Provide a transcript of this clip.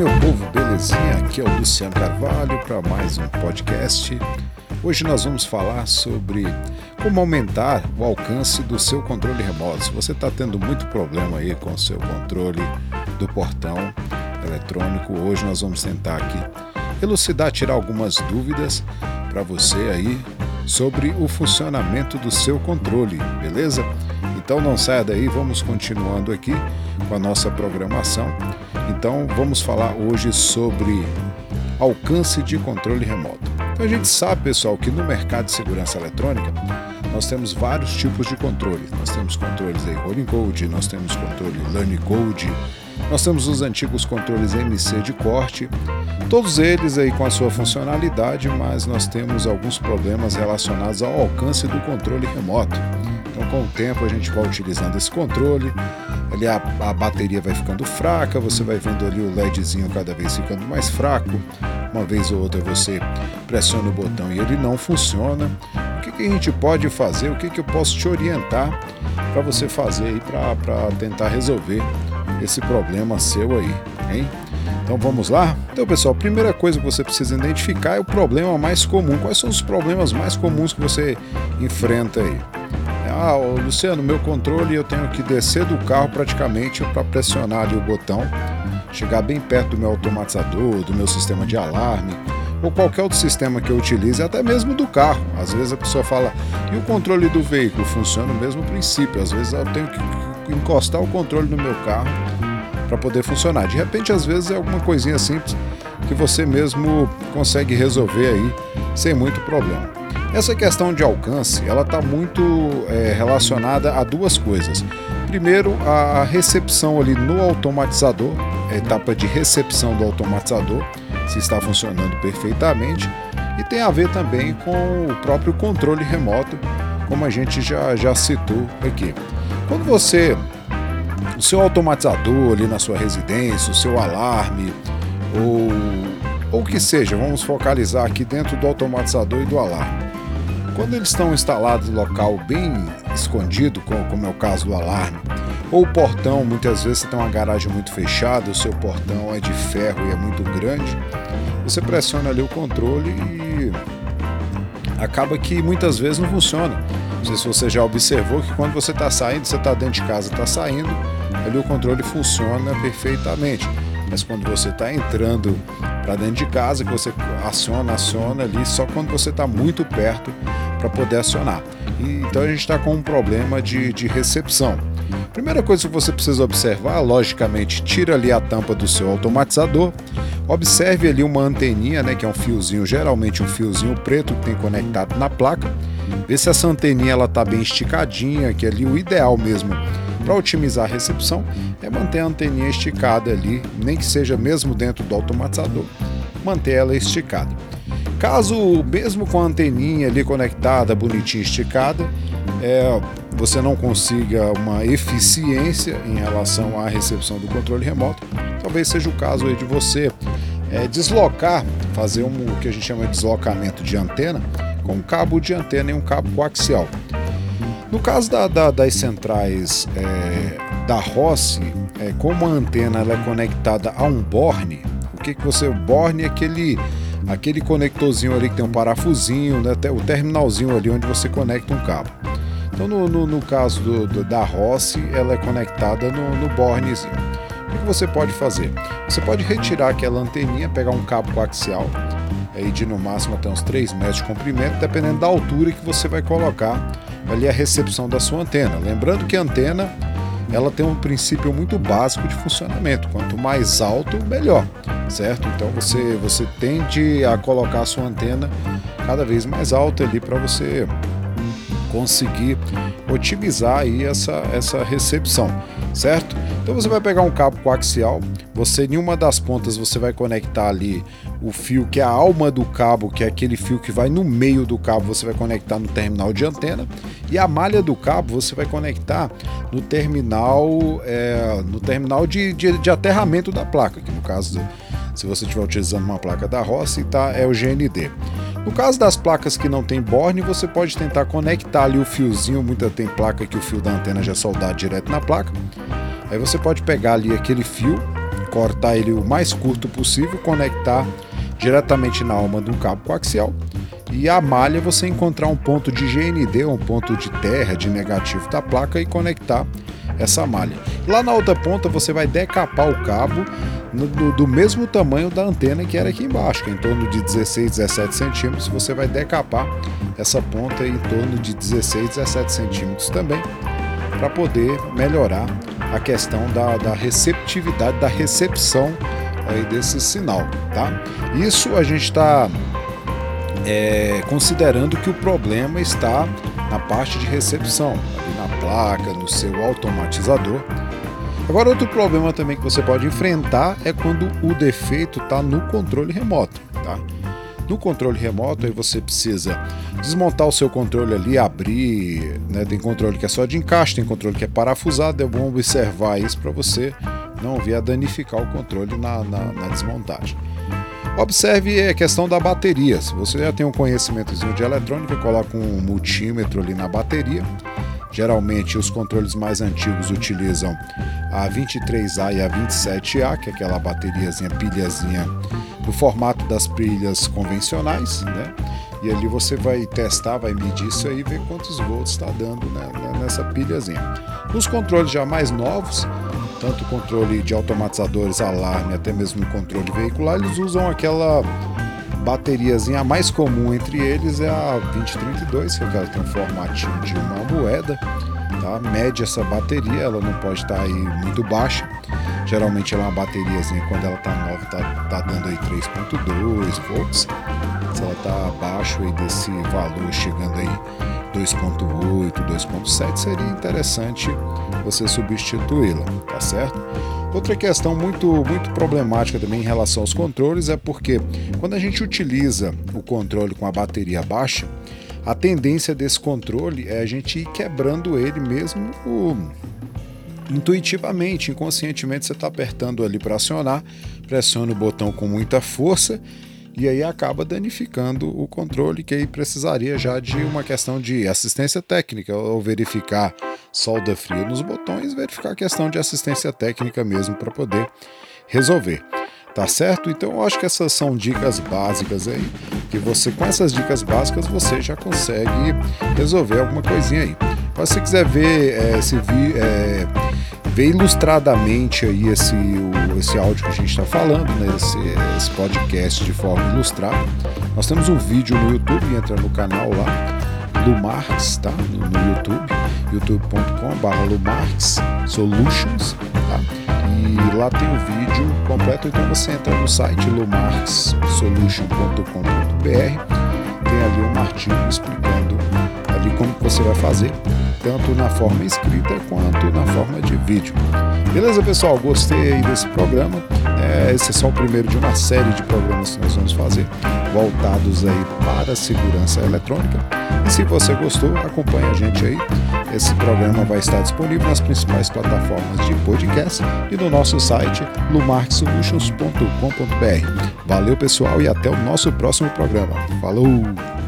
meu povo, belezinha? Aqui é o Luciano Carvalho para mais um podcast. Hoje nós vamos falar sobre como aumentar o alcance do seu controle remoto. Se você está tendo muito problema aí com o seu controle do portão eletrônico, hoje nós vamos tentar aqui elucidar, tirar algumas dúvidas para você aí sobre o funcionamento do seu controle, beleza? Então não saia daí, vamos continuando aqui com a nossa programação. Então vamos falar hoje sobre alcance de controle remoto. Então a gente sabe, pessoal, que no mercado de segurança eletrônica nós temos vários tipos de controle. Nós temos controles aí rolling code, nós temos controle learning code, nós temos os antigos controles MC de corte, todos eles aí com a sua funcionalidade, mas nós temos alguns problemas relacionados ao alcance do controle remoto. Então, com o tempo, a gente vai utilizando esse controle, ali a, a bateria vai ficando fraca, você vai vendo ali o LEDzinho cada vez ficando mais fraco. Uma vez ou outra você pressiona o botão e ele não funciona. O que, que a gente pode fazer? O que, que eu posso te orientar para você fazer aí para tentar resolver esse problema seu aí, hein? Então vamos lá? Então, pessoal, a primeira coisa que você precisa identificar é o problema mais comum. Quais são os problemas mais comuns que você enfrenta aí? Ah, Luciano, meu controle eu tenho que descer do carro praticamente para pressionar ali o botão, chegar bem perto do meu automatizador, do meu sistema de alarme ou qualquer outro sistema que eu utilize, até mesmo do carro. Às vezes a pessoa fala, e o controle do veículo? Funciona o mesmo princípio. Às vezes eu tenho que encostar o controle no meu carro para poder funcionar. De repente, às vezes é alguma coisinha simples que você mesmo consegue resolver aí sem muito problema. Essa questão de alcance, ela está muito é, relacionada a duas coisas. Primeiro, a recepção ali no automatizador, a etapa de recepção do automatizador, se está funcionando perfeitamente, e tem a ver também com o próprio controle remoto, como a gente já, já citou aqui. Quando você o seu automatizador ali na sua residência, o seu alarme, ou, ou que seja, vamos focalizar aqui dentro do automatizador e do alarme. Quando eles estão instalados em local bem escondido, como é o caso do alarme, ou o portão, muitas vezes você tem uma garagem muito fechada, o seu portão é de ferro e é muito grande, você pressiona ali o controle e acaba que muitas vezes não funciona. Não sei se você já observou que quando você está saindo, você está dentro de casa, está saindo, ali o controle funciona perfeitamente. Mas quando você está entrando para dentro de casa, que você aciona, aciona ali, só quando você está muito perto para poder acionar. E, então a gente está com um problema de, de recepção. Primeira coisa que você precisa observar, logicamente, tira ali a tampa do seu automatizador, observe ali uma anteninha, né, que é um fiozinho, geralmente um fiozinho preto que tem conectado na placa, vê se essa anteninha ela tá bem esticadinha, que é ali o ideal mesmo para otimizar a recepção é manter a anteninha esticada ali, nem que seja mesmo dentro do automatizador, manter ela esticada. Caso mesmo com a anteninha ali conectada, bonitinha esticada, é, você não consiga uma eficiência em relação à recepção do controle remoto, talvez seja o caso aí de você é, deslocar, fazer um, o que a gente chama de deslocamento de antena, com um cabo de antena e um cabo coaxial. No caso da, da, das centrais é, da Rossi, é, como a antena é conectada a um borne, o que, que você. O borne é aquele, aquele conectorzinho ali que tem um parafusinho, né, o terminalzinho ali onde você conecta um cabo. Então, no, no, no caso do, do, da Rossi, ela é conectada no, no bornezinho. O que você pode fazer? Você pode retirar aquela anteninha, pegar um cabo coaxial, aí de no máximo até uns 3 metros de comprimento, dependendo da altura que você vai colocar ali a recepção da sua antena. Lembrando que a antena ela tem um princípio muito básico de funcionamento. Quanto mais alto, melhor, certo? Então você você tende a colocar a sua antena cada vez mais alta ali para você conseguir otimizar aí essa, essa recepção, certo? Então você vai pegar um cabo coaxial, você em uma das pontas você vai conectar ali o fio que é a alma do cabo, que é aquele fio que vai no meio do cabo, você vai conectar no terminal de antena e a malha do cabo você vai conectar no terminal é, no terminal de, de, de, aterramento da placa, que no caso se você estiver utilizando uma placa da Rossi, tá, é o GND. No caso das placas que não tem borne, você pode tentar conectar ali o fiozinho, muita tem placa que o fio da antena já é soldado direto na placa. Aí você pode pegar ali aquele fio, cortar ele o mais curto possível, conectar diretamente na alma de um cabo coaxial e a malha você encontrar um ponto de GND, um ponto de terra, de negativo da placa e conectar essa malha. Lá na outra ponta você vai decapar o cabo no, do, do, mesmo tamanho da antena que era aqui embaixo, é em torno de 16, 17 centímetros. Você vai decapar essa ponta em torno de 16, 17 centímetros também, para poder melhorar a questão da, da receptividade, da recepção aí desse sinal, tá? Isso a gente está é, considerando que o problema está na parte de recepção, placa, no seu automatizador. Agora, outro problema também que você pode enfrentar é quando o defeito está no controle remoto. Tá? No controle remoto, aí você precisa desmontar o seu controle ali, abrir. Né? Tem controle que é só de encaixe, tem controle que é parafusado. É bom observar isso para você não vir a danificar o controle na, na, na desmontagem. Observe a questão da bateria. Se você já tem um conhecimento de eletrônica, coloca um multímetro ali na bateria. Geralmente os controles mais antigos utilizam a 23A e a 27A, que é aquela bateriazinha, pilhazinha no formato das pilhas convencionais, né? E ali você vai testar, vai medir isso aí ver quantos volts está dando né, nessa pilhazinha. Nos controles já mais novos, tanto controle de automatizadores, alarme, até mesmo controle veicular, eles usam aquela bateriazinha mais comum entre eles é a 2032, que é que tem um formatinho de uma moeda, tá? Mede essa bateria, ela não pode estar aí muito baixa. Geralmente ela é uma bateriazinha quando ela está nova, tá, tá dando aí 3.2 volts. Se ela está abaixo aí desse valor, chegando aí 2.8, 2.7, seria interessante você substituí-la, tá certo? Outra questão muito, muito problemática também em relação aos controles é porque quando a gente utiliza o controle com a bateria baixa, a tendência desse controle é a gente ir quebrando ele mesmo intuitivamente, inconscientemente você está apertando ali para acionar, pressiona o botão com muita força e aí acaba danificando o controle, que aí precisaria já de uma questão de assistência técnica, ou verificar solda fria nos botões, verificar a questão de assistência técnica mesmo para poder resolver. Tá certo? Então eu acho que essas são dicas básicas aí, que você com essas dicas básicas você já consegue resolver alguma coisinha aí. Mas se você quiser ver é, esse vídeo. É, ver ilustradamente aí esse, o, esse áudio que a gente está falando, né, esse, esse, podcast de forma ilustrada. Nós temos um vídeo no YouTube, entra no canal lá, Lumarx, tá? No, no YouTube, youtube.com.br Solutions, tá? E lá tem o vídeo completo, então você entra no site lumarxsolution.com.br, tem ali um artigo explicando ali como você vai fazer tanto na forma escrita quanto na forma de vídeo. Beleza, pessoal? Gostei desse programa. É, é o primeiro de uma série de programas que nós vamos fazer voltados aí para a segurança eletrônica. E se você gostou, acompanhe a gente aí. Esse programa vai estar disponível nas principais plataformas de podcast e no nosso site lumarksolutions.com.br. Valeu, pessoal, e até o nosso próximo programa. Falou!